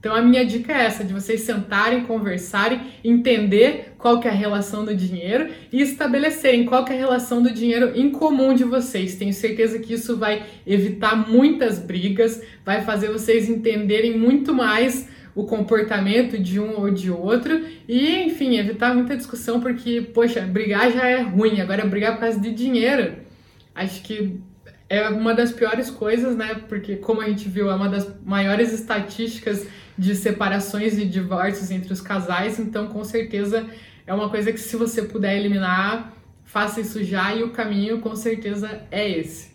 Então a minha dica é essa, de vocês sentarem, conversarem, entender qual que é a relação do dinheiro e estabelecerem qual que é a relação do dinheiro em comum de vocês. Tenho certeza que isso vai evitar muitas brigas, vai fazer vocês entenderem muito mais o comportamento de um ou de outro e, enfim, evitar muita discussão, porque, poxa, brigar já é ruim, agora brigar por causa de dinheiro, acho que é uma das piores coisas, né? Porque, como a gente viu, é uma das maiores estatísticas de separações e divórcios entre os casais, então, com certeza, é uma coisa que, se você puder eliminar, faça isso já e o caminho, com certeza, é esse.